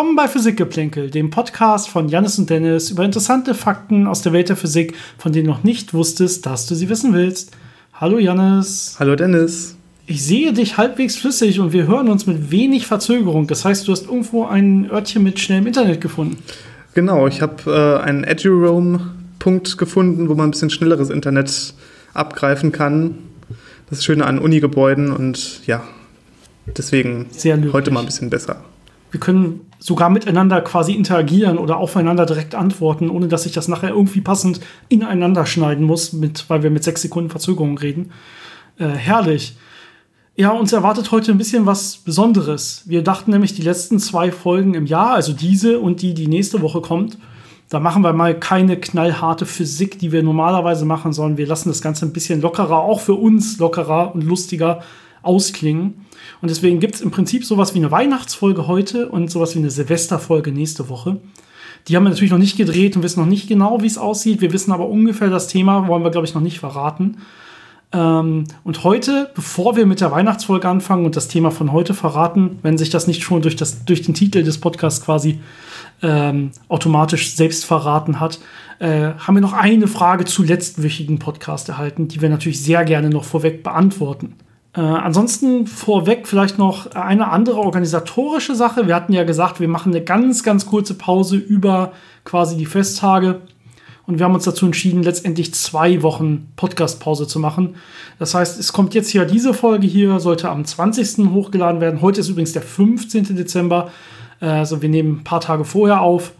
Willkommen bei Physikgeplänkel, dem Podcast von Janis und Dennis über interessante Fakten aus der Welt der Physik, von denen du noch nicht wusstest, dass du sie wissen willst. Hallo Janis. Hallo Dennis. Ich sehe dich halbwegs flüssig und wir hören uns mit wenig Verzögerung. Das heißt, du hast irgendwo ein Örtchen mit schnellem Internet gefunden. Genau, ich habe äh, einen EduRoam-Punkt gefunden, wo man ein bisschen schnelleres Internet abgreifen kann. Das ist schön an Unigebäuden und ja, deswegen heute mal ein bisschen besser wir können sogar miteinander quasi interagieren oder aufeinander direkt antworten, ohne dass ich das nachher irgendwie passend ineinander schneiden muss, mit, weil wir mit sechs Sekunden Verzögerung reden. Äh, herrlich. Ja, uns erwartet heute ein bisschen was Besonderes. Wir dachten nämlich, die letzten zwei Folgen im Jahr, also diese und die, die nächste Woche kommt, da machen wir mal keine knallharte Physik, die wir normalerweise machen, sondern wir lassen das Ganze ein bisschen lockerer, auch für uns lockerer und lustiger ausklingen. Und deswegen gibt es im Prinzip sowas wie eine Weihnachtsfolge heute und sowas wie eine Silvesterfolge nächste Woche. Die haben wir natürlich noch nicht gedreht und wissen noch nicht genau, wie es aussieht. Wir wissen aber ungefähr das Thema, wollen wir, glaube ich, noch nicht verraten. Ähm, und heute, bevor wir mit der Weihnachtsfolge anfangen und das Thema von heute verraten, wenn sich das nicht schon durch, das, durch den Titel des Podcasts quasi ähm, automatisch selbst verraten hat, äh, haben wir noch eine Frage zu letztwöchigen Podcast erhalten, die wir natürlich sehr gerne noch vorweg beantworten. Äh, ansonsten vorweg vielleicht noch eine andere organisatorische Sache. Wir hatten ja gesagt, wir machen eine ganz, ganz kurze Pause über quasi die Festtage. Und wir haben uns dazu entschieden, letztendlich zwei Wochen Podcast-Pause zu machen. Das heißt, es kommt jetzt hier diese Folge hier, sollte am 20. hochgeladen werden. Heute ist übrigens der 15. Dezember. Äh, also wir nehmen ein paar Tage vorher auf.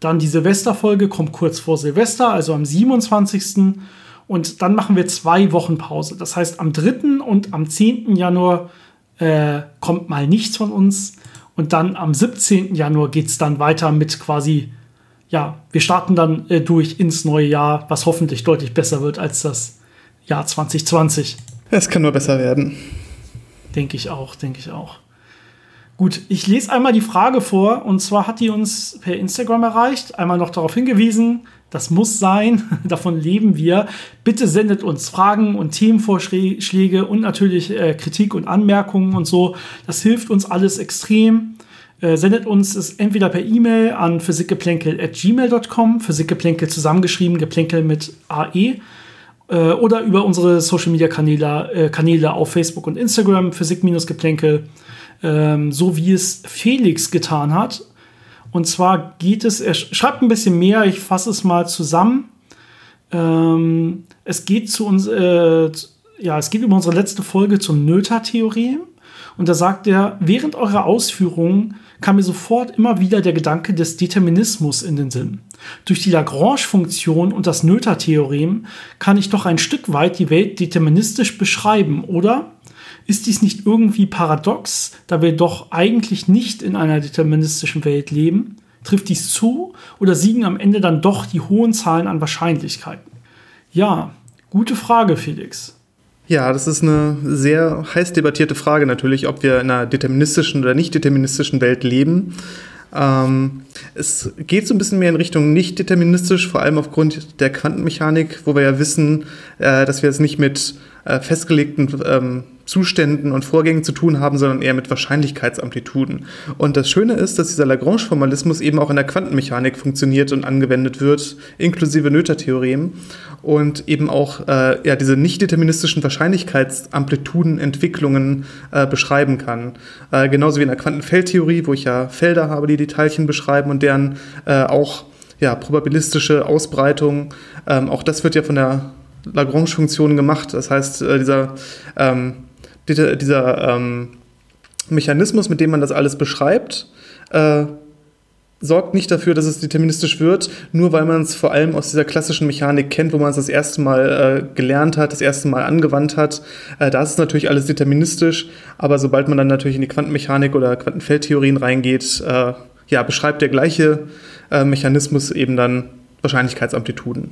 Dann die Silvesterfolge kommt kurz vor Silvester, also am 27. Und dann machen wir zwei Wochen Pause. Das heißt, am 3. und am 10. Januar äh, kommt mal nichts von uns. Und dann am 17. Januar geht es dann weiter mit quasi, ja, wir starten dann äh, durch ins neue Jahr, was hoffentlich deutlich besser wird als das Jahr 2020. Es kann nur besser werden. Denke ich auch, denke ich auch. Gut, ich lese einmal die Frage vor und zwar hat die uns per Instagram erreicht. Einmal noch darauf hingewiesen, das muss sein, davon leben wir. Bitte sendet uns Fragen und Themenvorschläge und natürlich äh, Kritik und Anmerkungen und so. Das hilft uns alles extrem. Äh, sendet uns es entweder per E-Mail an physikgeplänkel.gmail.com, Physikgeplänkel zusammengeschrieben, Geplänkel mit AE, äh, oder über unsere Social Media Kanäle, äh, Kanäle auf Facebook und Instagram, Physik-Geplänkel, ähm, so wie es Felix getan hat. Und zwar geht es, er schreibt ein bisschen mehr, ich fasse es mal zusammen. Ähm, es geht zu uns, äh, ja, es geht über unsere letzte Folge zum Noether-Theorem. Und da sagt er, während eurer Ausführungen kam mir sofort immer wieder der Gedanke des Determinismus in den Sinn. Durch die Lagrange-Funktion und das Noether-Theorem kann ich doch ein Stück weit die Welt deterministisch beschreiben, oder? Ist dies nicht irgendwie paradox, da wir doch eigentlich nicht in einer deterministischen Welt leben? Trifft dies zu oder siegen am Ende dann doch die hohen Zahlen an Wahrscheinlichkeiten? Ja, gute Frage, Felix. Ja, das ist eine sehr heiß debattierte Frage natürlich, ob wir in einer deterministischen oder nicht deterministischen Welt leben. Ähm, es geht so ein bisschen mehr in Richtung nicht deterministisch, vor allem aufgrund der Quantenmechanik, wo wir ja wissen, äh, dass wir es nicht mit äh, festgelegten ähm, Zuständen und Vorgängen zu tun haben, sondern eher mit Wahrscheinlichkeitsamplituden. Und das Schöne ist, dass dieser Lagrange-Formalismus eben auch in der Quantenmechanik funktioniert und angewendet wird, inklusive Noether-Theorem und eben auch äh, ja, diese nicht deterministischen Wahrscheinlichkeitsamplitudenentwicklungen äh, beschreiben kann. Äh, genauso wie in der Quantenfeldtheorie, wo ich ja Felder habe, die die Teilchen beschreiben und deren äh, auch ja, probabilistische Ausbreitung. Ähm, auch das wird ja von der Lagrange-Funktion gemacht. Das heißt, äh, dieser ähm, dieser, dieser ähm, Mechanismus, mit dem man das alles beschreibt, äh, sorgt nicht dafür, dass es deterministisch wird, nur weil man es vor allem aus dieser klassischen Mechanik kennt, wo man es das erste Mal äh, gelernt hat, das erste Mal angewandt hat. Äh, da ist es natürlich alles deterministisch, aber sobald man dann natürlich in die Quantenmechanik oder Quantenfeldtheorien reingeht, äh, ja, beschreibt der gleiche äh, Mechanismus eben dann Wahrscheinlichkeitsamplituden.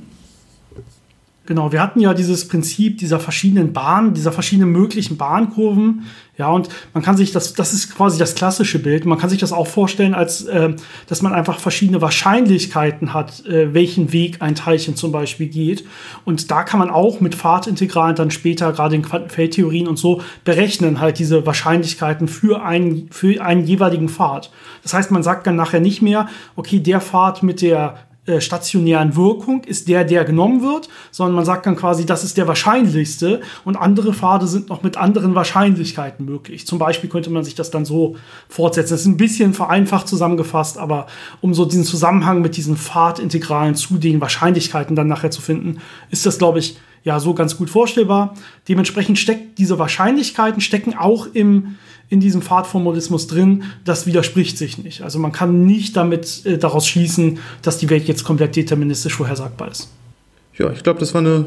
Genau, wir hatten ja dieses Prinzip dieser verschiedenen Bahnen, dieser verschiedenen möglichen Bahnkurven. Ja, und man kann sich das, das ist quasi das klassische Bild. Man kann sich das auch vorstellen, als äh, dass man einfach verschiedene Wahrscheinlichkeiten hat, äh, welchen Weg ein Teilchen zum Beispiel geht. Und da kann man auch mit Pfadintegralen dann später, gerade in Quantenfeldtheorien und so, berechnen halt diese Wahrscheinlichkeiten für einen, für einen jeweiligen Pfad. Das heißt, man sagt dann nachher nicht mehr, okay, der Pfad mit der äh, stationären Wirkung ist der, der genommen wird, sondern man sagt dann quasi, das ist der wahrscheinlichste und andere Pfade sind noch mit anderen Wahrscheinlichkeiten möglich. Zum Beispiel könnte man sich das dann so fortsetzen. Das ist ein bisschen vereinfacht zusammengefasst, aber um so diesen Zusammenhang mit diesen Pfadintegralen zu den Wahrscheinlichkeiten dann nachher zu finden, ist das, glaube ich, ja so ganz gut vorstellbar. Dementsprechend steckt diese Wahrscheinlichkeiten stecken auch im in diesem Pfadformalismus drin, das widerspricht sich nicht. Also man kann nicht damit äh, daraus schließen, dass die Welt jetzt komplett deterministisch vorhersagbar ist. Ja, ich glaube, das war eine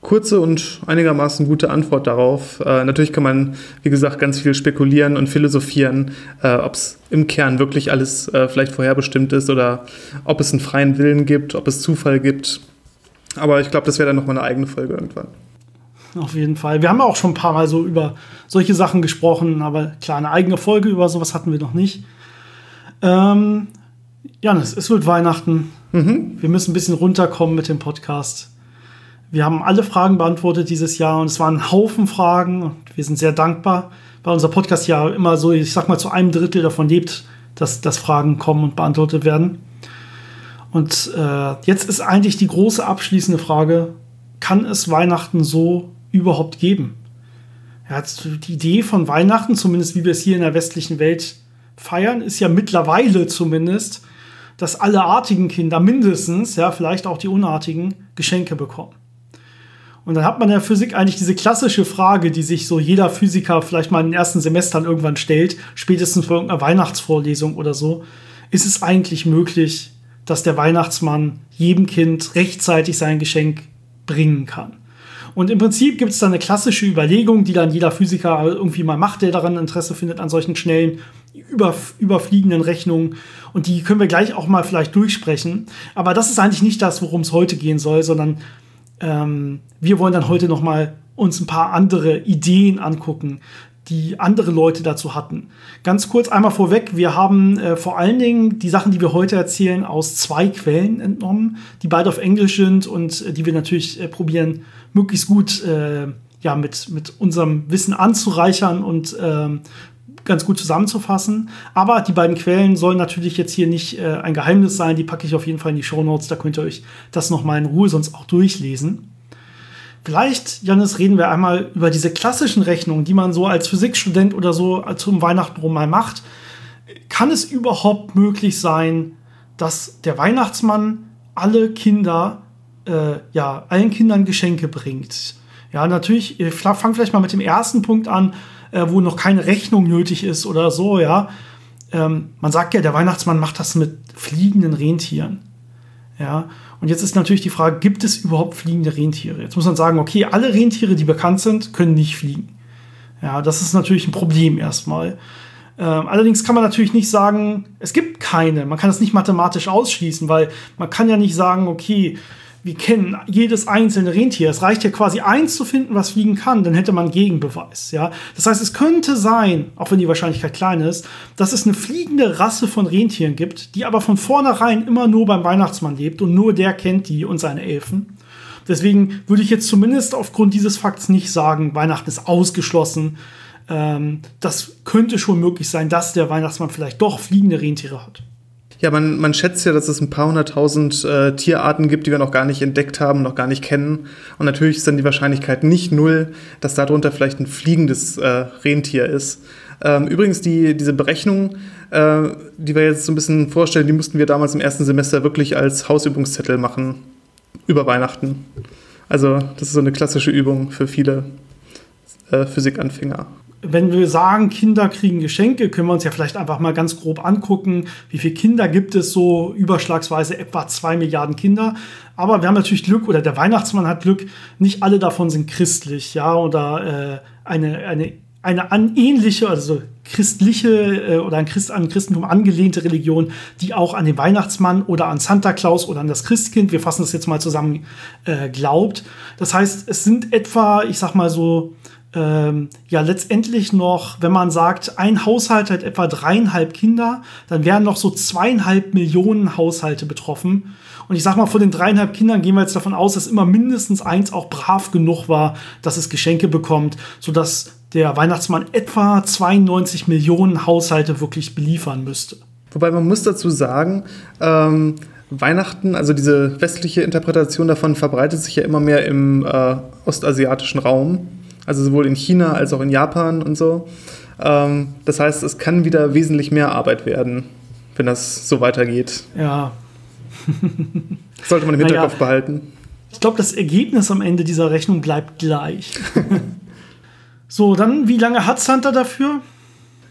kurze und einigermaßen gute Antwort darauf. Äh, natürlich kann man, wie gesagt, ganz viel spekulieren und philosophieren, äh, ob es im Kern wirklich alles äh, vielleicht vorherbestimmt ist oder ob es einen freien Willen gibt, ob es Zufall gibt. Aber ich glaube, das wäre dann nochmal eine eigene Folge irgendwann auf jeden Fall. Wir haben auch schon ein paar Mal so über solche Sachen gesprochen, aber klar, eine eigene Folge über sowas hatten wir noch nicht. Ähm, Janis, es wird Weihnachten. Mhm. Wir müssen ein bisschen runterkommen mit dem Podcast. Wir haben alle Fragen beantwortet dieses Jahr und es waren ein Haufen Fragen und wir sind sehr dankbar, weil unser Podcast ja immer so, ich sag mal, zu einem Drittel davon lebt, dass, dass Fragen kommen und beantwortet werden. Und äh, jetzt ist eigentlich die große abschließende Frage, kann es Weihnachten so überhaupt geben. Ja, die Idee von Weihnachten, zumindest wie wir es hier in der westlichen Welt feiern, ist ja mittlerweile zumindest, dass alle artigen Kinder mindestens, ja, vielleicht auch die unartigen, Geschenke bekommen. Und dann hat man in der Physik eigentlich diese klassische Frage, die sich so jeder Physiker vielleicht mal in den ersten Semestern irgendwann stellt, spätestens vor irgendeiner Weihnachtsvorlesung oder so. Ist es eigentlich möglich, dass der Weihnachtsmann jedem Kind rechtzeitig sein Geschenk bringen kann? Und im Prinzip gibt es da eine klassische Überlegung, die dann jeder Physiker irgendwie mal macht, der daran Interesse findet, an solchen schnellen, über, überfliegenden Rechnungen. Und die können wir gleich auch mal vielleicht durchsprechen. Aber das ist eigentlich nicht das, worum es heute gehen soll, sondern ähm, wir wollen dann heute noch mal uns ein paar andere Ideen angucken, die andere Leute dazu hatten. Ganz kurz einmal vorweg, wir haben äh, vor allen Dingen die Sachen, die wir heute erzählen, aus zwei Quellen entnommen, die beide auf Englisch sind und äh, die wir natürlich äh, probieren, möglichst gut äh, ja, mit, mit unserem Wissen anzureichern und ähm, ganz gut zusammenzufassen. Aber die beiden Quellen sollen natürlich jetzt hier nicht äh, ein Geheimnis sein, die packe ich auf jeden Fall in die Show Notes, da könnt ihr euch das nochmal in Ruhe sonst auch durchlesen. Vielleicht, Janis, reden wir einmal über diese klassischen Rechnungen, die man so als Physikstudent oder so zum Weihnachten rum mal macht. Kann es überhaupt möglich sein, dass der Weihnachtsmann alle Kinder, äh, ja, allen Kindern Geschenke bringt? Ja, natürlich, ich fange vielleicht mal mit dem ersten Punkt an, äh, wo noch keine Rechnung nötig ist oder so, ja. Ähm, man sagt ja, der Weihnachtsmann macht das mit fliegenden Rentieren. Ja, und jetzt ist natürlich die Frage, gibt es überhaupt fliegende Rentiere? Jetzt muss man sagen, okay, alle Rentiere, die bekannt sind, können nicht fliegen. Ja, das ist natürlich ein Problem erstmal. Ähm, allerdings kann man natürlich nicht sagen, es gibt keine. Man kann es nicht mathematisch ausschließen, weil man kann ja nicht sagen, okay, wir kennen jedes einzelne Rentier. Es reicht ja quasi eins zu finden, was fliegen kann, dann hätte man Gegenbeweis. Ja? Das heißt, es könnte sein, auch wenn die Wahrscheinlichkeit klein ist, dass es eine fliegende Rasse von Rentieren gibt, die aber von vornherein immer nur beim Weihnachtsmann lebt und nur der kennt die und seine Elfen. Deswegen würde ich jetzt zumindest aufgrund dieses Fakts nicht sagen, Weihnachten ist ausgeschlossen. Ähm, das könnte schon möglich sein, dass der Weihnachtsmann vielleicht doch fliegende Rentiere hat. Ja, man, man schätzt ja, dass es ein paar hunderttausend äh, Tierarten gibt, die wir noch gar nicht entdeckt haben, noch gar nicht kennen. Und natürlich ist dann die Wahrscheinlichkeit nicht null, dass darunter vielleicht ein fliegendes äh, Rentier ist. Ähm, übrigens, die, diese Berechnung, äh, die wir jetzt so ein bisschen vorstellen, die mussten wir damals im ersten Semester wirklich als Hausübungszettel machen über Weihnachten. Also das ist so eine klassische Übung für viele äh, Physikanfänger wenn wir sagen, Kinder kriegen Geschenke, können wir uns ja vielleicht einfach mal ganz grob angucken, wie viele Kinder gibt es so überschlagsweise etwa zwei Milliarden Kinder. Aber wir haben natürlich Glück, oder der Weihnachtsmann hat Glück, nicht alle davon sind christlich, ja, oder äh, eine, eine eine an ähnliche, also christliche äh, oder an, Christ, an Christentum angelehnte Religion, die auch an den Weihnachtsmann oder an Santa Claus oder an das Christkind, wir fassen das jetzt mal zusammen, äh, glaubt. Das heißt, es sind etwa, ich sag mal so, ähm, ja letztendlich noch, wenn man sagt, ein Haushalt hat etwa dreieinhalb Kinder, dann wären noch so zweieinhalb Millionen Haushalte betroffen. Und ich sag mal, von den dreieinhalb Kindern gehen wir jetzt davon aus, dass immer mindestens eins auch brav genug war, dass es Geschenke bekommt, sodass der Weihnachtsmann etwa 92 Millionen Haushalte wirklich beliefern müsste. Wobei man muss dazu sagen, ähm, Weihnachten, also diese westliche Interpretation davon verbreitet sich ja immer mehr im äh, ostasiatischen Raum, also sowohl in China als auch in Japan und so. Ähm, das heißt, es kann wieder wesentlich mehr Arbeit werden, wenn das so weitergeht. Ja. Sollte man im Hinterkopf naja, behalten. Ich glaube, das Ergebnis am Ende dieser Rechnung bleibt gleich. So, dann, wie lange hat Santa dafür?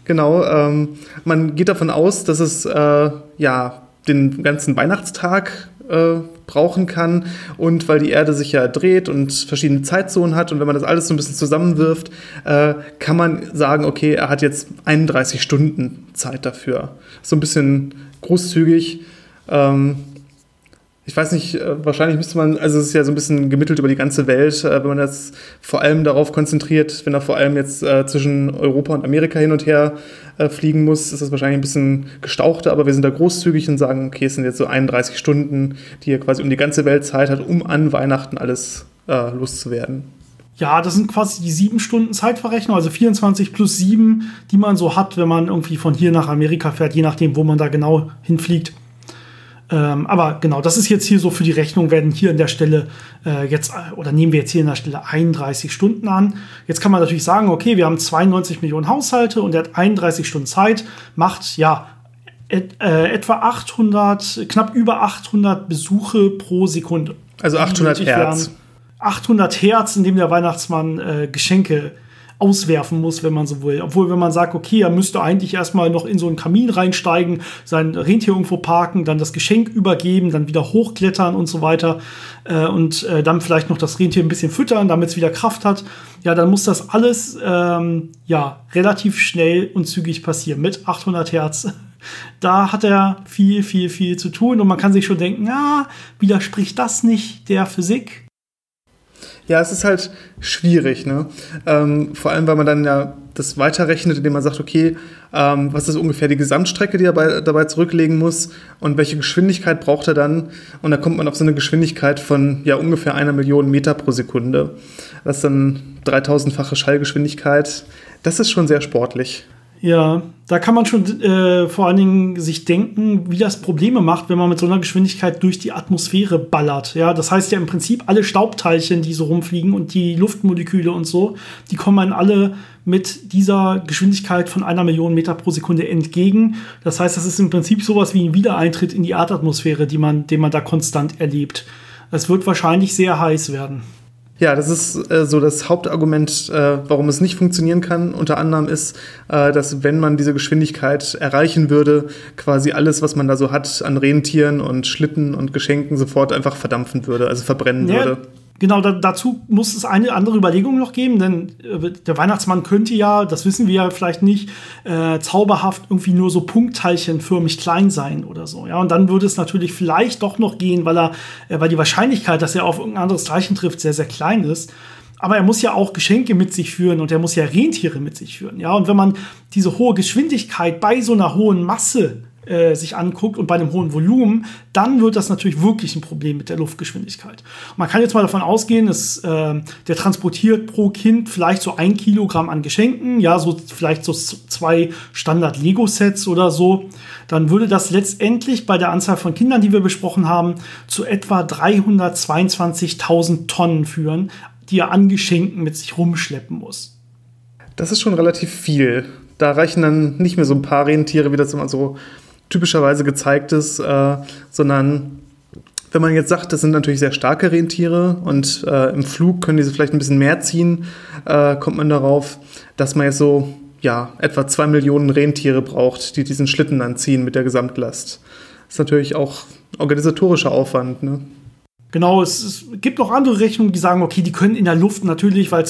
Genau, ähm, man geht davon aus, dass es äh, ja den ganzen Weihnachtstag äh, brauchen kann und weil die Erde sich ja dreht und verschiedene Zeitzonen hat und wenn man das alles so ein bisschen zusammenwirft, äh, kann man sagen, okay, er hat jetzt 31 Stunden Zeit dafür. So ein bisschen großzügig. Ähm, ich weiß nicht, äh, wahrscheinlich müsste man, also es ist ja so ein bisschen gemittelt über die ganze Welt, äh, wenn man das vor allem darauf konzentriert, wenn er vor allem jetzt äh, zwischen Europa und Amerika hin und her fliegen muss, ist das wahrscheinlich ein bisschen gestauchter, aber wir sind da großzügig und sagen, okay, es sind jetzt so 31 Stunden, die er quasi um die ganze Welt Zeit hat, um an Weihnachten alles loszuwerden. Ja, das sind quasi die sieben Stunden Zeitverrechnung, also 24 plus sieben, die man so hat, wenn man irgendwie von hier nach Amerika fährt, je nachdem, wo man da genau hinfliegt. Ähm, aber genau, das ist jetzt hier so für die Rechnung, werden hier an der Stelle äh, jetzt, oder nehmen wir jetzt hier an der Stelle 31 Stunden an. Jetzt kann man natürlich sagen, okay, wir haben 92 Millionen Haushalte und der hat 31 Stunden Zeit, macht ja et, äh, etwa 800, knapp über 800 Besuche pro Sekunde. Also 800 Hertz. 800 Hertz, in dem der Weihnachtsmann äh, Geschenke auswerfen muss, wenn man so will. Obwohl, wenn man sagt, okay, er müsste eigentlich erstmal noch in so einen Kamin reinsteigen, sein Rentier irgendwo parken, dann das Geschenk übergeben, dann wieder hochklettern und so weiter äh, und äh, dann vielleicht noch das Rentier ein bisschen füttern, damit es wieder Kraft hat. Ja, dann muss das alles ähm, ja relativ schnell und zügig passieren mit 800 Hertz. Da hat er viel, viel, viel zu tun und man kann sich schon denken, ja, widerspricht das nicht der Physik? Ja, es ist halt schwierig, ne? Ähm, vor allem, weil man dann ja das weiterrechnet, indem man sagt, okay, ähm, was ist ungefähr die Gesamtstrecke, die er bei, dabei zurücklegen muss und welche Geschwindigkeit braucht er dann? Und da kommt man auf so eine Geschwindigkeit von ja ungefähr einer Million Meter pro Sekunde. Das ist dann 3000-fache Schallgeschwindigkeit. Das ist schon sehr sportlich. Ja, da kann man schon äh, vor allen Dingen sich denken, wie das Probleme macht, wenn man mit so einer Geschwindigkeit durch die Atmosphäre ballert. Ja, das heißt ja im Prinzip alle Staubteilchen, die so rumfliegen und die Luftmoleküle und so, die kommen dann alle mit dieser Geschwindigkeit von einer Million Meter pro Sekunde entgegen. Das heißt, das ist im Prinzip sowas wie ein Wiedereintritt in die Erdatmosphäre, die man, den man da konstant erlebt. Es wird wahrscheinlich sehr heiß werden. Ja, das ist äh, so das Hauptargument, äh, warum es nicht funktionieren kann. Unter anderem ist, äh, dass wenn man diese Geschwindigkeit erreichen würde, quasi alles, was man da so hat an Rentieren und Schlitten und Geschenken sofort einfach verdampfen würde, also verbrennen ja, würde. Genau, da, dazu muss es eine andere Überlegung noch geben, denn äh, der Weihnachtsmann könnte ja, das wissen wir ja vielleicht nicht, äh, zauberhaft irgendwie nur so punktteilchenförmig klein sein oder so. Ja, und dann würde es natürlich vielleicht doch noch gehen, weil er, äh, weil die Wahrscheinlichkeit, dass er auf irgendein anderes Teilchen trifft, sehr, sehr klein ist. Aber er muss ja auch Geschenke mit sich führen und er muss ja Rentiere mit sich führen. Ja, und wenn man diese hohe Geschwindigkeit bei so einer hohen Masse äh, sich anguckt und bei einem hohen Volumen, dann wird das natürlich wirklich ein Problem mit der Luftgeschwindigkeit. Man kann jetzt mal davon ausgehen, dass äh, der transportiert pro Kind vielleicht so ein Kilogramm an Geschenken, ja, so vielleicht so zwei Standard-Lego-Sets oder so. Dann würde das letztendlich bei der Anzahl von Kindern, die wir besprochen haben, zu etwa 322.000 Tonnen führen, die er an Geschenken mit sich rumschleppen muss. Das ist schon relativ viel. Da reichen dann nicht mehr so ein paar Rentiere, wie das immer so typischerweise gezeigt ist, äh, sondern wenn man jetzt sagt, das sind natürlich sehr starke Rentiere und äh, im Flug können diese vielleicht ein bisschen mehr ziehen, äh, kommt man darauf, dass man jetzt so ja, etwa zwei Millionen Rentiere braucht, die diesen Schlitten dann ziehen mit der Gesamtlast. Das ist natürlich auch organisatorischer Aufwand. Ne? Genau, es, es, gibt auch andere Rechnungen, die sagen, okay, die können in der Luft natürlich, weil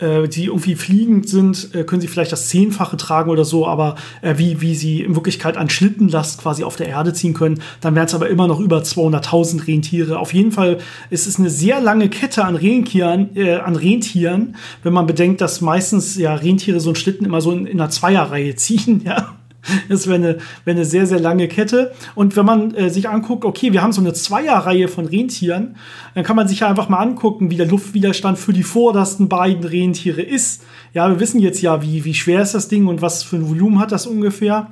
äh, die irgendwie fliegend sind, äh, können sie vielleicht das Zehnfache tragen oder so, aber äh, wie, wie sie in Wirklichkeit an Schlittenlast quasi auf der Erde ziehen können, dann wären es aber immer noch über 200.000 Rentiere. Auf jeden Fall ist es eine sehr lange Kette an Rentieren, äh, an Rentieren, wenn man bedenkt, dass meistens ja Rentiere so einen Schlitten immer so in, in einer Zweierreihe ziehen, ja. Wäre eine, eine sehr, sehr lange Kette. Und wenn man äh, sich anguckt, okay, wir haben so eine Zweierreihe von Rentieren, dann kann man sich ja einfach mal angucken, wie der Luftwiderstand für die vordersten beiden Rentiere ist. Ja, wir wissen jetzt ja, wie, wie schwer ist das Ding und was für ein Volumen hat das ungefähr.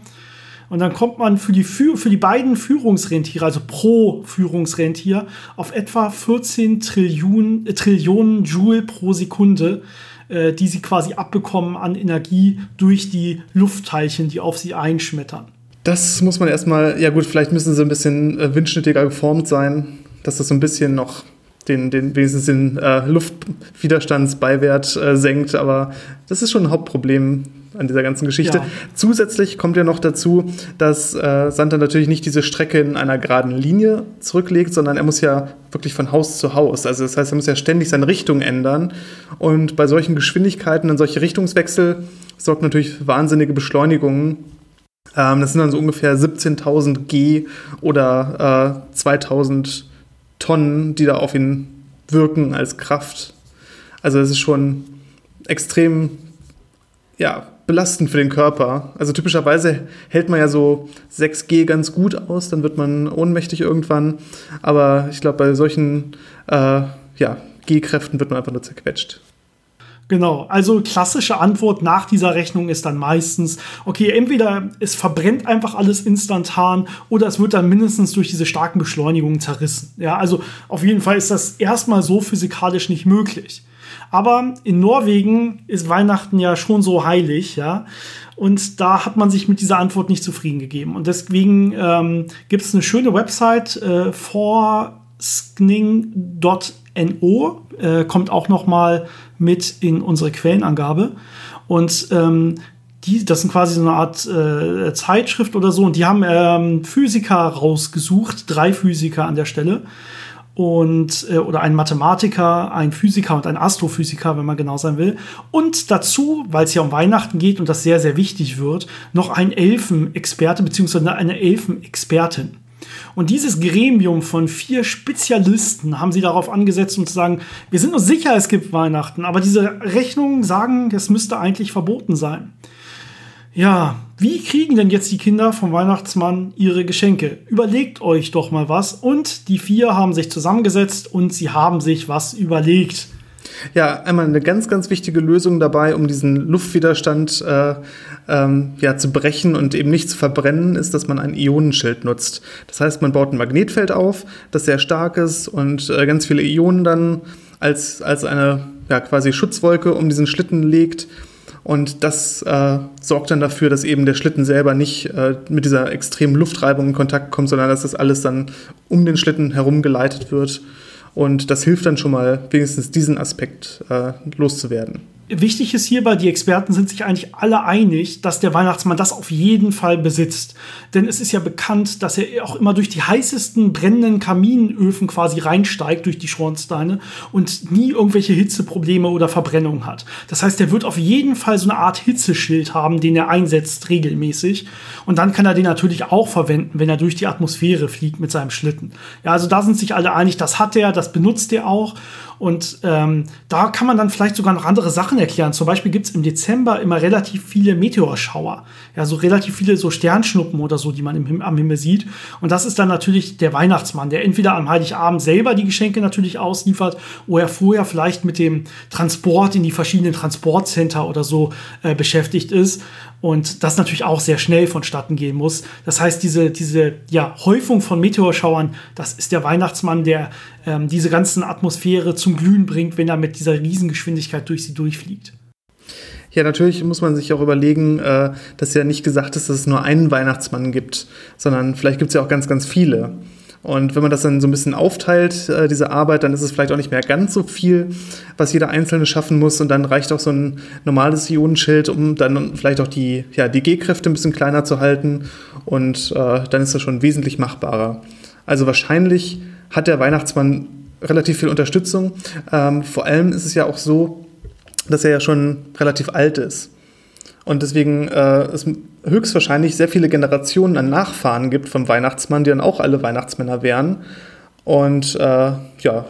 Und dann kommt man für die, für die beiden Führungsrentiere, also pro Führungsrentier, auf etwa 14 Trillionen, äh, Trillionen Joule pro Sekunde äh, die sie quasi abbekommen an Energie durch die Luftteilchen, die auf sie einschmettern. Das muss man erstmal, ja gut, vielleicht müssen sie ein bisschen äh, windschnittiger geformt sein, dass das so ein bisschen noch den, den wenigstens den äh, Luftwiderstandsbeiwert äh, senkt, aber das ist schon ein Hauptproblem an dieser ganzen Geschichte. Ja. Zusätzlich kommt ja noch dazu, dass äh, Santa natürlich nicht diese Strecke in einer geraden Linie zurücklegt, sondern er muss ja wirklich von Haus zu Haus. Also das heißt, er muss ja ständig seine Richtung ändern. Und bei solchen Geschwindigkeiten und solche Richtungswechsel sorgt natürlich wahnsinnige Beschleunigungen. Ähm, das sind dann so ungefähr 17.000 G oder äh, 2.000 Tonnen, die da auf ihn wirken als Kraft. Also es ist schon extrem ja, belastend für den Körper. Also typischerweise hält man ja so 6G ganz gut aus, dann wird man ohnmächtig irgendwann. Aber ich glaube, bei solchen äh, ja, G-Kräften wird man einfach nur zerquetscht. Genau, also klassische Antwort nach dieser Rechnung ist dann meistens, okay, entweder es verbrennt einfach alles instantan oder es wird dann mindestens durch diese starken Beschleunigungen zerrissen. Ja, also auf jeden Fall ist das erstmal so physikalisch nicht möglich. Aber in Norwegen ist Weihnachten ja schon so heilig, ja. Und da hat man sich mit dieser Antwort nicht zufrieden gegeben. Und deswegen ähm, gibt es eine schöne Website, äh, forskning.no, äh, kommt auch noch mal mit in unsere Quellenangabe. Und ähm, die, das sind quasi so eine Art äh, Zeitschrift oder so. Und die haben ähm, Physiker rausgesucht, drei Physiker an der Stelle und äh, oder ein Mathematiker, ein Physiker und ein Astrophysiker, wenn man genau sein will. Und dazu, weil es ja um Weihnachten geht und das sehr, sehr wichtig wird, noch ein Elfenexperte bzw. eine Elfenexpertin. Und dieses Gremium von vier Spezialisten haben sie darauf angesetzt, um zu sagen, wir sind uns sicher, es gibt Weihnachten, aber diese Rechnungen sagen, das müsste eigentlich verboten sein. Ja, wie kriegen denn jetzt die Kinder vom Weihnachtsmann ihre Geschenke? Überlegt euch doch mal was. Und die vier haben sich zusammengesetzt und sie haben sich was überlegt. Ja, einmal eine ganz, ganz wichtige Lösung dabei, um diesen Luftwiderstand äh, ähm, ja, zu brechen und eben nicht zu verbrennen, ist, dass man ein Ionenschild nutzt. Das heißt, man baut ein Magnetfeld auf, das sehr stark ist und äh, ganz viele Ionen dann als, als eine ja, quasi Schutzwolke um diesen Schlitten legt und das äh, sorgt dann dafür, dass eben der Schlitten selber nicht äh, mit dieser extremen Luftreibung in Kontakt kommt, sondern dass das alles dann um den Schlitten herum geleitet wird. Und das hilft dann schon mal, wenigstens diesen Aspekt äh, loszuwerden. Wichtig ist hierbei, die Experten sind sich eigentlich alle einig, dass der Weihnachtsmann das auf jeden Fall besitzt. Denn es ist ja bekannt, dass er auch immer durch die heißesten brennenden Kaminöfen quasi reinsteigt, durch die Schornsteine und nie irgendwelche Hitzeprobleme oder Verbrennungen hat. Das heißt, er wird auf jeden Fall so eine Art Hitzeschild haben, den er einsetzt regelmäßig. Und dann kann er den natürlich auch verwenden, wenn er durch die Atmosphäre fliegt mit seinem Schlitten. Ja, also da sind sich alle einig, das hat er, das benutzt er auch. Und ähm, da kann man dann vielleicht sogar noch andere Sachen erklären. Zum Beispiel gibt es im Dezember immer relativ viele Meteorschauer. Ja, so relativ viele so Sternschnuppen oder so, die man im, am Himmel sieht. Und das ist dann natürlich der Weihnachtsmann, der entweder am Heiligabend selber die Geschenke natürlich ausliefert oder vorher vielleicht mit dem Transport in die verschiedenen Transportcenter oder so äh, beschäftigt ist und das natürlich auch sehr schnell vonstatten gehen muss. Das heißt, diese, diese ja, Häufung von Meteorschauern, das ist der Weihnachtsmann, der ähm, diese ganzen Atmosphäre zum Glühen bringt, wenn er mit dieser Riesengeschwindigkeit durch sie durchfliegt. Ja, natürlich muss man sich auch überlegen, äh, dass ja nicht gesagt ist, dass es nur einen Weihnachtsmann gibt, sondern vielleicht gibt es ja auch ganz, ganz viele. Und wenn man das dann so ein bisschen aufteilt, äh, diese Arbeit, dann ist es vielleicht auch nicht mehr ganz so viel, was jeder Einzelne schaffen muss. Und dann reicht auch so ein normales Ionenschild, um dann vielleicht auch die, ja, die G-Kräfte ein bisschen kleiner zu halten. Und äh, dann ist das schon wesentlich machbarer. Also wahrscheinlich hat der Weihnachtsmann relativ viel Unterstützung. Ähm, vor allem ist es ja auch so, dass er ja schon relativ alt ist. Und deswegen äh, es höchstwahrscheinlich sehr viele Generationen an Nachfahren gibt vom Weihnachtsmann, die dann auch alle Weihnachtsmänner wären. Und äh, ja,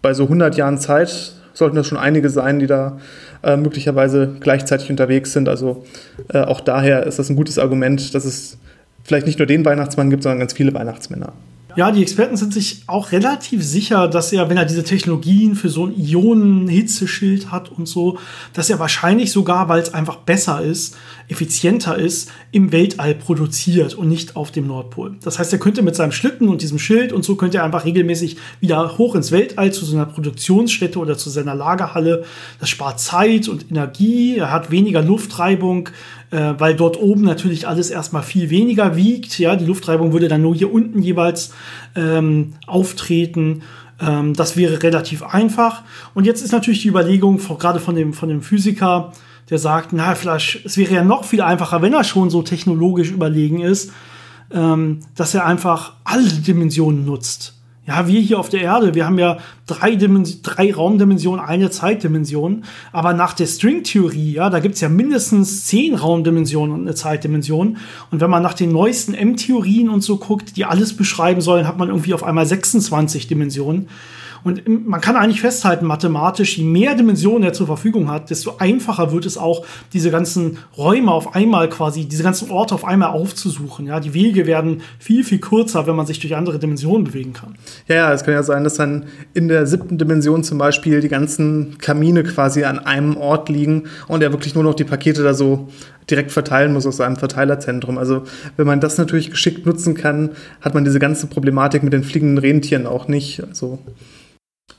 bei so 100 Jahren Zeit sollten das schon einige sein, die da äh, möglicherweise gleichzeitig unterwegs sind. Also äh, auch daher ist das ein gutes Argument, dass es vielleicht nicht nur den Weihnachtsmann gibt, sondern ganz viele Weihnachtsmänner. Ja, die Experten sind sich auch relativ sicher, dass er, wenn er diese Technologien für so ein Ionenhitzeschild hat und so, dass er wahrscheinlich sogar, weil es einfach besser ist, effizienter ist, im Weltall produziert und nicht auf dem Nordpol. Das heißt, er könnte mit seinem Schlitten und diesem Schild und so könnte er einfach regelmäßig wieder hoch ins Weltall zu so einer Produktionsstätte oder zu seiner Lagerhalle. Das spart Zeit und Energie. Er hat weniger Luftreibung äh, weil dort oben natürlich alles erstmal viel weniger wiegt. Ja, die Luftreibung würde dann nur hier unten jeweils ähm, auftreten. Ähm, das wäre relativ einfach. Und jetzt ist natürlich die Überlegung, gerade von dem, von dem Physiker, der sagt, na, vielleicht, es wäre ja noch viel einfacher, wenn er schon so technologisch überlegen ist, ähm, dass er einfach alle Dimensionen nutzt. Ja, wir hier auf der Erde, wir haben ja drei, drei Raumdimensionen, eine Zeitdimension. Aber nach der Stringtheorie, ja, da gibt's ja mindestens zehn Raumdimensionen und eine Zeitdimension. Und wenn man nach den neuesten M-Theorien und so guckt, die alles beschreiben sollen, hat man irgendwie auf einmal 26 Dimensionen. Und man kann eigentlich festhalten, mathematisch, je mehr Dimensionen er zur Verfügung hat, desto einfacher wird es auch, diese ganzen Räume auf einmal quasi, diese ganzen Orte auf einmal aufzusuchen. Ja, die Wege werden viel, viel kürzer, wenn man sich durch andere Dimensionen bewegen kann. Ja, ja, es kann ja sein, dass dann in der siebten Dimension zum Beispiel die ganzen Kamine quasi an einem Ort liegen und er wirklich nur noch die Pakete da so direkt verteilen muss aus seinem Verteilerzentrum. Also wenn man das natürlich geschickt nutzen kann, hat man diese ganze Problematik mit den fliegenden Rentieren auch nicht. Also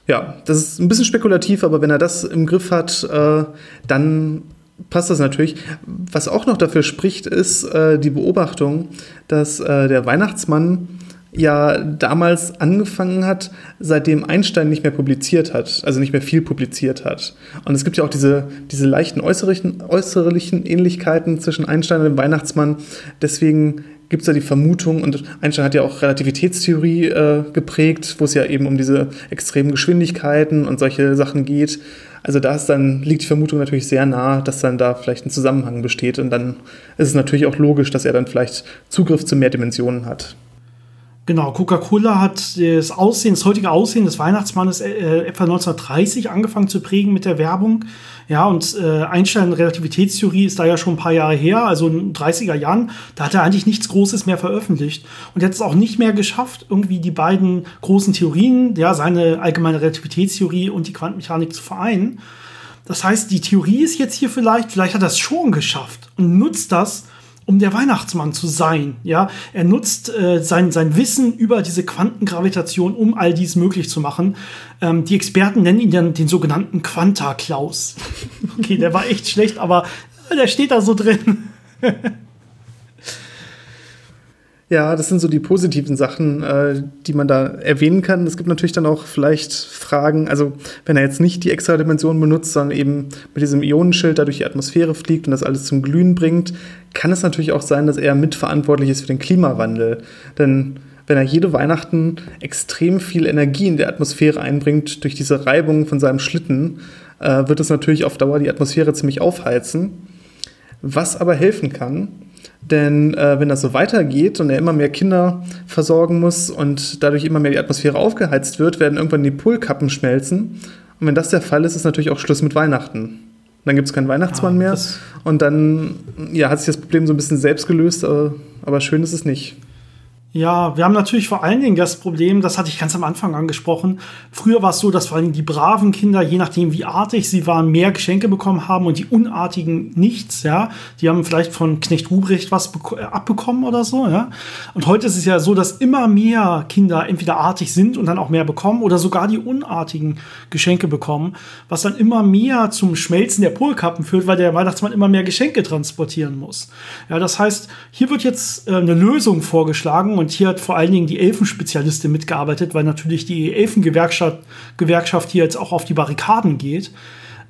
ja, das ist ein bisschen spekulativ, aber wenn er das im Griff hat, äh, dann passt das natürlich. Was auch noch dafür spricht, ist äh, die Beobachtung, dass äh, der Weihnachtsmann ja damals angefangen hat, seitdem Einstein nicht mehr publiziert hat, also nicht mehr viel publiziert hat. Und es gibt ja auch diese, diese leichten äußerlichen, äußerlichen Ähnlichkeiten zwischen Einstein und dem Weihnachtsmann. Deswegen gibt es da die Vermutung, und Einstein hat ja auch Relativitätstheorie äh, geprägt, wo es ja eben um diese extremen Geschwindigkeiten und solche Sachen geht. Also da ist dann, liegt die Vermutung natürlich sehr nah, dass dann da vielleicht ein Zusammenhang besteht. Und dann ist es natürlich auch logisch, dass er dann vielleicht Zugriff zu mehr Dimensionen hat. Genau, Coca-Cola hat das Aussehen, das heutige Aussehen des Weihnachtsmannes äh, etwa 1930 angefangen zu prägen mit der Werbung. Ja, und äh, Einstein Relativitätstheorie ist da ja schon ein paar Jahre her, also in den 30er Jahren, da hat er eigentlich nichts Großes mehr veröffentlicht. Und hat es auch nicht mehr geschafft, irgendwie die beiden großen Theorien, ja, seine allgemeine Relativitätstheorie und die Quantenmechanik zu vereinen. Das heißt, die Theorie ist jetzt hier vielleicht, vielleicht hat er es schon geschafft und nutzt das, um der Weihnachtsmann zu sein. Ja, er nutzt äh, sein, sein Wissen über diese Quantengravitation, um all dies möglich zu machen. Ähm, die Experten nennen ihn dann den sogenannten Quanta-Klaus. okay, der war echt schlecht, aber der steht da so drin. Ja, das sind so die positiven Sachen, äh, die man da erwähnen kann. Es gibt natürlich dann auch vielleicht Fragen, also wenn er jetzt nicht die extra Dimension benutzt, sondern eben mit diesem Ionenschild da durch die Atmosphäre fliegt und das alles zum Glühen bringt, kann es natürlich auch sein, dass er mitverantwortlich ist für den Klimawandel. Denn wenn er jede Weihnachten extrem viel Energie in der Atmosphäre einbringt durch diese Reibung von seinem Schlitten, äh, wird es natürlich auf Dauer die Atmosphäre ziemlich aufheizen. Was aber helfen kann, denn äh, wenn das so weitergeht und er immer mehr Kinder versorgen muss und dadurch immer mehr die Atmosphäre aufgeheizt wird, werden irgendwann die Polkappen schmelzen. Und wenn das der Fall ist, ist natürlich auch Schluss mit Weihnachten. Dann gibt es keinen Weihnachtsmann ja, mehr. Und dann ja, hat sich das Problem so ein bisschen selbst gelöst, aber, aber schön ist es nicht. Ja, wir haben natürlich vor allen Dingen das Problem, das hatte ich ganz am Anfang angesprochen. Früher war es so, dass vor allem die braven Kinder, je nachdem wie artig sie waren, mehr Geschenke bekommen haben und die unartigen nichts, ja. Die haben vielleicht von Knecht Ruprecht was äh, abbekommen oder so, ja. Und heute ist es ja so, dass immer mehr Kinder entweder artig sind und dann auch mehr bekommen oder sogar die unartigen Geschenke bekommen, was dann immer mehr zum Schmelzen der Polkappen führt, weil der Weihnachtsmann immer mehr Geschenke transportieren muss. Ja, das heißt, hier wird jetzt äh, eine Lösung vorgeschlagen und und hier hat vor allen Dingen die Elfenspezialistin mitgearbeitet, weil natürlich die Elfengewerkschaft Gewerkschaft hier jetzt auch auf die Barrikaden geht.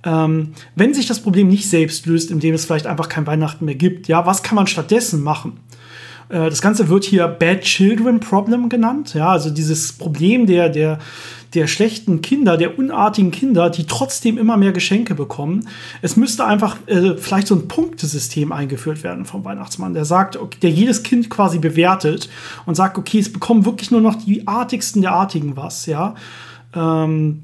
Ähm, wenn sich das Problem nicht selbst löst, indem es vielleicht einfach kein Weihnachten mehr gibt, ja, was kann man stattdessen machen? Äh, das Ganze wird hier Bad Children Problem genannt. Ja, also dieses Problem der, der, der schlechten Kinder, der unartigen Kinder, die trotzdem immer mehr Geschenke bekommen. Es müsste einfach äh, vielleicht so ein Punktesystem eingeführt werden vom Weihnachtsmann, der sagt, okay, der jedes Kind quasi bewertet und sagt, okay, es bekommen wirklich nur noch die artigsten der Artigen was, ja. Ähm,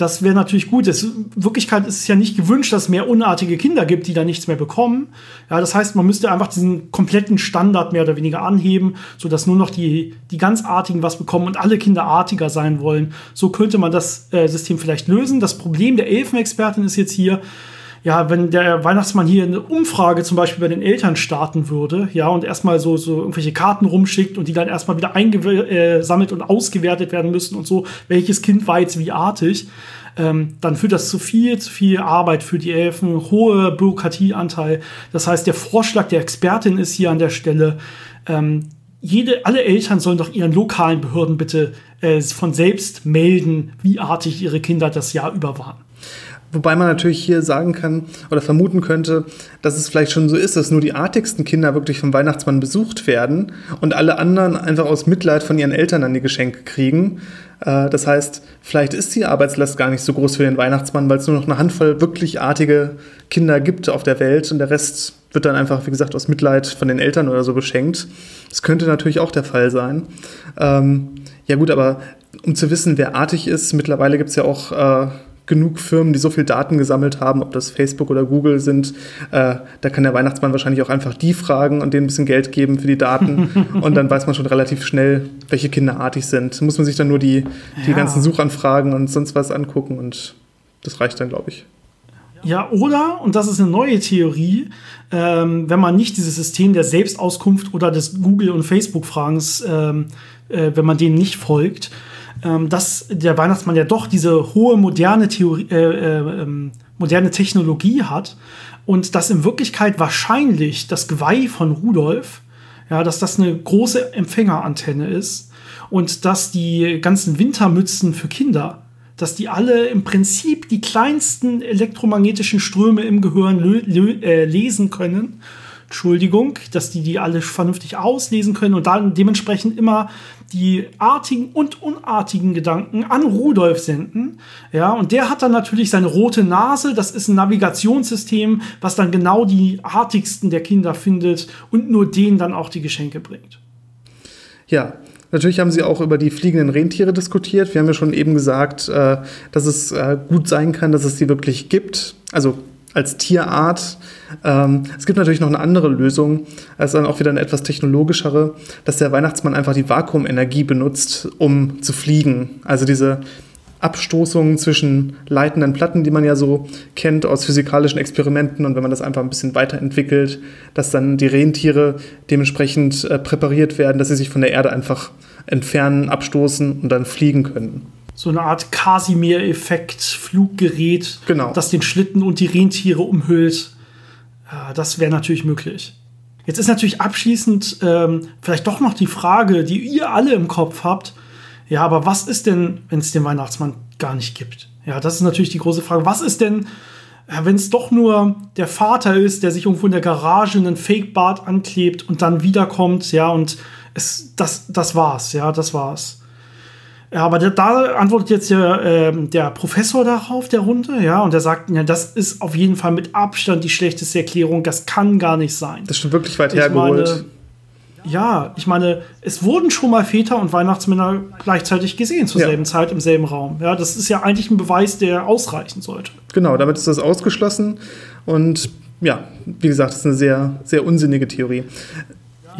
das wäre natürlich gut. in Wirklichkeit ist es ja nicht gewünscht, dass es mehr unartige Kinder gibt, die da nichts mehr bekommen. Ja, das heißt, man müsste einfach diesen kompletten Standard mehr oder weniger anheben, sodass nur noch die, die ganz Artigen was bekommen und alle Kinder artiger sein wollen. So könnte man das äh, System vielleicht lösen. Das Problem der Elfenexpertin ist jetzt hier, ja, wenn der Weihnachtsmann hier eine Umfrage zum Beispiel bei den Eltern starten würde, ja, und erstmal so, so irgendwelche Karten rumschickt und die dann erstmal wieder eingesammelt und ausgewertet werden müssen und so, welches Kind war jetzt wie artig, ähm, dann führt das zu viel, zu viel Arbeit für die Elfen, hohe Bürokratieanteil. Das heißt, der Vorschlag der Expertin ist hier an der Stelle, ähm, jede, alle Eltern sollen doch ihren lokalen Behörden bitte äh, von selbst melden, wie artig ihre Kinder das Jahr über waren. Wobei man natürlich hier sagen kann oder vermuten könnte, dass es vielleicht schon so ist, dass nur die artigsten Kinder wirklich vom Weihnachtsmann besucht werden und alle anderen einfach aus Mitleid von ihren Eltern dann die Geschenke kriegen. Äh, das heißt, vielleicht ist die Arbeitslast gar nicht so groß für den Weihnachtsmann, weil es nur noch eine Handvoll wirklich artige Kinder gibt auf der Welt und der Rest wird dann einfach, wie gesagt, aus Mitleid von den Eltern oder so beschenkt. Das könnte natürlich auch der Fall sein. Ähm, ja gut, aber um zu wissen, wer artig ist, mittlerweile gibt es ja auch äh, genug Firmen, die so viel Daten gesammelt haben, ob das Facebook oder Google sind. Äh, da kann der Weihnachtsmann wahrscheinlich auch einfach die fragen und denen ein bisschen Geld geben für die Daten. und dann weiß man schon relativ schnell, welche Kinder artig sind. Da muss man sich dann nur die, die ja. ganzen Suchanfragen und sonst was angucken und das reicht dann, glaube ich. Ja, oder, und das ist eine neue Theorie, ähm, wenn man nicht dieses System der Selbstauskunft oder des Google- und Facebook-Fragens, ähm, äh, wenn man dem nicht folgt, ähm, dass der Weihnachtsmann ja doch diese hohe moderne Theorie, äh, äh, ähm, moderne Technologie hat und dass in Wirklichkeit wahrscheinlich das Geweih von Rudolf, ja, dass das eine große Empfängerantenne ist und dass die ganzen Wintermützen für Kinder, dass die alle im Prinzip die kleinsten elektromagnetischen Ströme im Gehirn äh, lesen können Entschuldigung, dass die die alle vernünftig auslesen können und dann dementsprechend immer die artigen und unartigen Gedanken an Rudolf senden. Ja, und der hat dann natürlich seine rote Nase. Das ist ein Navigationssystem, was dann genau die artigsten der Kinder findet und nur denen dann auch die Geschenke bringt. Ja, Natürlich haben sie auch über die fliegenden Rentiere diskutiert. Wir haben ja schon eben gesagt, äh, dass es äh, gut sein kann, dass es sie wirklich gibt. Also als Tierart. Ähm, es gibt natürlich noch eine andere Lösung, also dann auch wieder eine etwas technologischere, dass der Weihnachtsmann einfach die Vakuumenergie benutzt, um zu fliegen. Also diese Abstoßungen zwischen leitenden Platten, die man ja so kennt aus physikalischen Experimenten und wenn man das einfach ein bisschen weiterentwickelt, dass dann die Rentiere dementsprechend äh, präpariert werden, dass sie sich von der Erde einfach entfernen, abstoßen und dann fliegen können so eine Art Casimir-Effekt-Fluggerät, genau. das den Schlitten und die Rentiere umhüllt. Ja, das wäre natürlich möglich. Jetzt ist natürlich abschließend ähm, vielleicht doch noch die Frage, die ihr alle im Kopf habt. Ja, aber was ist denn, wenn es den Weihnachtsmann gar nicht gibt? Ja, das ist natürlich die große Frage. Was ist denn, wenn es doch nur der Vater ist, der sich irgendwo in der Garage einen Fake-Bart anklebt und dann wiederkommt, ja, und es, das, das war's, ja, das war's. Ja, aber da, antwortet jetzt der, äh, der Professor darauf, der Runde, ja, und der sagt, ja, das ist auf jeden Fall mit Abstand die schlechteste Erklärung, das kann gar nicht sein. Das ist schon wirklich weit hergeholt. ja, ich meine, es wurden schon mal Väter und Weihnachtsmänner gleichzeitig gesehen zur ja. selben Zeit im selben Raum. Ja, das ist ja eigentlich ein Beweis, der ausreichen sollte. Genau, damit ist das ausgeschlossen und ja, wie gesagt, das ist eine sehr, sehr unsinnige Theorie.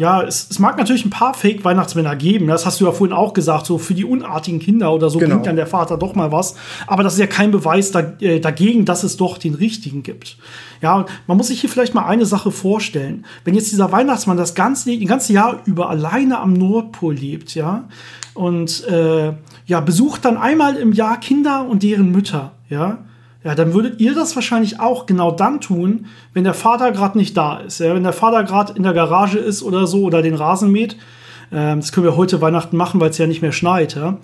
Ja, es, es, mag natürlich ein paar Fake-Weihnachtsmänner geben. Das hast du ja vorhin auch gesagt, so für die unartigen Kinder oder so genau. bringt dann der Vater doch mal was. Aber das ist ja kein Beweis da, äh, dagegen, dass es doch den richtigen gibt. Ja, man muss sich hier vielleicht mal eine Sache vorstellen. Wenn jetzt dieser Weihnachtsmann das ganze, das ganze Jahr über alleine am Nordpol lebt, ja, und äh, ja, besucht dann einmal im Jahr Kinder und deren Mütter, ja, ja, dann würdet ihr das wahrscheinlich auch genau dann tun, wenn der Vater gerade nicht da ist. Ja? Wenn der Vater gerade in der Garage ist oder so oder den Rasen mäht. Ähm, das können wir heute Weihnachten machen, weil es ja nicht mehr schneit. Ja?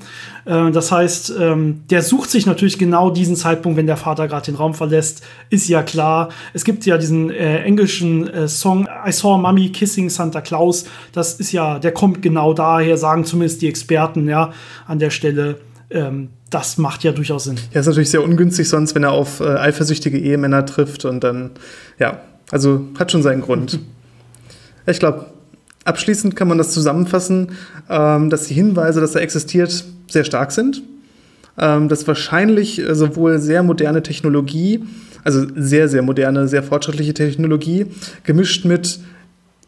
Äh, das heißt, ähm, der sucht sich natürlich genau diesen Zeitpunkt, wenn der Vater gerade den Raum verlässt. Ist ja klar. Es gibt ja diesen äh, englischen äh, Song I Saw Mommy Kissing Santa Claus. Das ist ja, der kommt genau daher, sagen zumindest die Experten ja an der Stelle. Ähm, das macht ja durchaus Sinn. Ja, ist natürlich sehr ungünstig sonst, wenn er auf äh, eifersüchtige Ehemänner trifft und dann, ja, also hat schon seinen Grund. ich glaube, abschließend kann man das zusammenfassen, ähm, dass die Hinweise, dass er existiert, sehr stark sind. Ähm, dass wahrscheinlich äh, sowohl sehr moderne Technologie, also sehr, sehr moderne, sehr fortschrittliche Technologie, gemischt mit,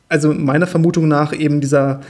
also meiner Vermutung nach, eben dieser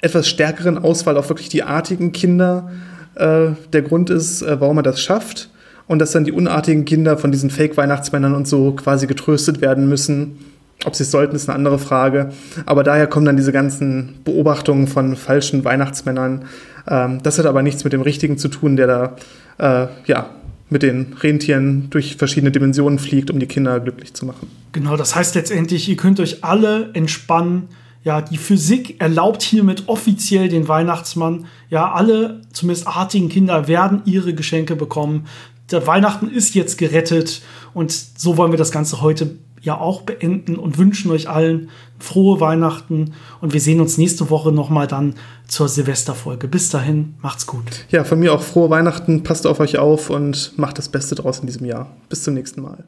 etwas stärkeren Auswahl auf wirklich die artigen Kinder äh, der Grund ist, äh, warum er das schafft. Und dass dann die unartigen Kinder von diesen Fake-Weihnachtsmännern und so quasi getröstet werden müssen. Ob sie es sollten, ist eine andere Frage. Aber daher kommen dann diese ganzen Beobachtungen von falschen Weihnachtsmännern. Ähm, das hat aber nichts mit dem Richtigen zu tun, der da äh, ja, mit den Rentieren durch verschiedene Dimensionen fliegt, um die Kinder glücklich zu machen. Genau, das heißt letztendlich, ihr könnt euch alle entspannen ja, die Physik erlaubt hiermit offiziell den Weihnachtsmann. Ja, alle, zumindest artigen Kinder, werden ihre Geschenke bekommen. Der Weihnachten ist jetzt gerettet und so wollen wir das Ganze heute ja auch beenden und wünschen euch allen frohe Weihnachten und wir sehen uns nächste Woche nochmal dann zur Silvesterfolge. Bis dahin, macht's gut. Ja, von mir auch frohe Weihnachten, passt auf euch auf und macht das Beste draus in diesem Jahr. Bis zum nächsten Mal.